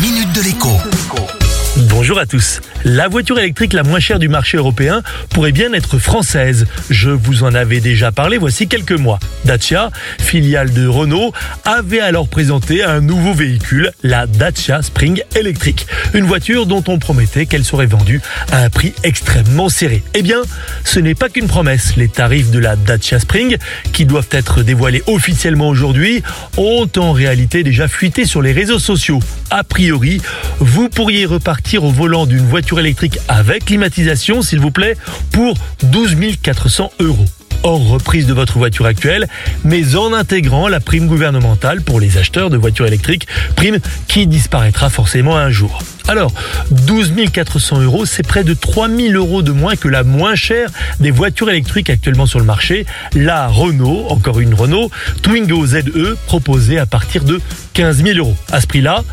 minute de l'écho. Bonjour à tous. La voiture électrique la moins chère du marché européen pourrait bien être française. Je vous en avais déjà parlé voici quelques mois. Dacia, filiale de Renault, avait alors présenté un nouveau véhicule, la Dacia Spring électrique. Une voiture dont on promettait qu'elle serait vendue à un prix extrêmement serré. Eh bien, ce n'est pas qu'une promesse. Les tarifs de la Dacia Spring, qui doivent être dévoilés officiellement aujourd'hui, ont en réalité déjà fuité sur les réseaux sociaux. A priori, vous pourriez repartir au volant d'une voiture électrique avec climatisation, s'il vous plaît, pour 12 400 euros hors reprise de votre voiture actuelle, mais en intégrant la prime gouvernementale pour les acheteurs de voitures électriques, prime qui disparaîtra forcément un jour. Alors, 12 400 euros, c'est près de 3 000 euros de moins que la moins chère des voitures électriques actuellement sur le marché, la Renault, encore une Renault, Twingo ZE, proposée à partir de 15 000 euros. À ce prix-là,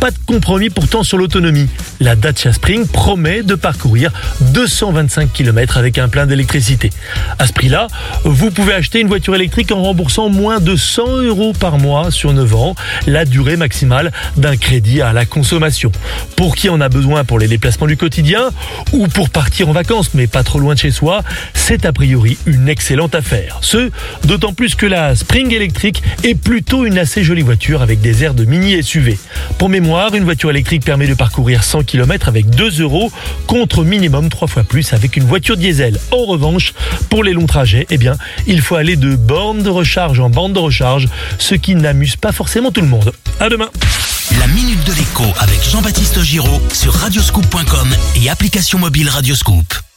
pas de compromis pourtant sur l'autonomie. La Dacia Spring promet de parcourir 225 km avec un plein d'électricité. À ce prix-là, vous pouvez acheter une voiture électrique en remboursant moins de 100 euros par mois sur 9 ans, la durée maximale d'un crédit à la consommation. Pour qui en a besoin pour les déplacements du quotidien ou pour partir en vacances mais pas trop loin de chez soi, c'est a priori une excellente affaire. Ce, d'autant plus que la Spring électrique est plutôt une assez jolie voiture avec des airs de mini SUV. Pour mémoire, une voiture électrique permet de parcourir 100 km avec 2 euros contre minimum 3 fois plus avec une voiture diesel. En revanche, pour les longs trajets, eh bien, il faut aller de borne de recharge en bande de recharge, ce qui n'amuse pas forcément tout le monde. À demain. La minute de l'écho avec Jean-Baptiste Giraud sur radioscoop.com et application mobile Radioscoop.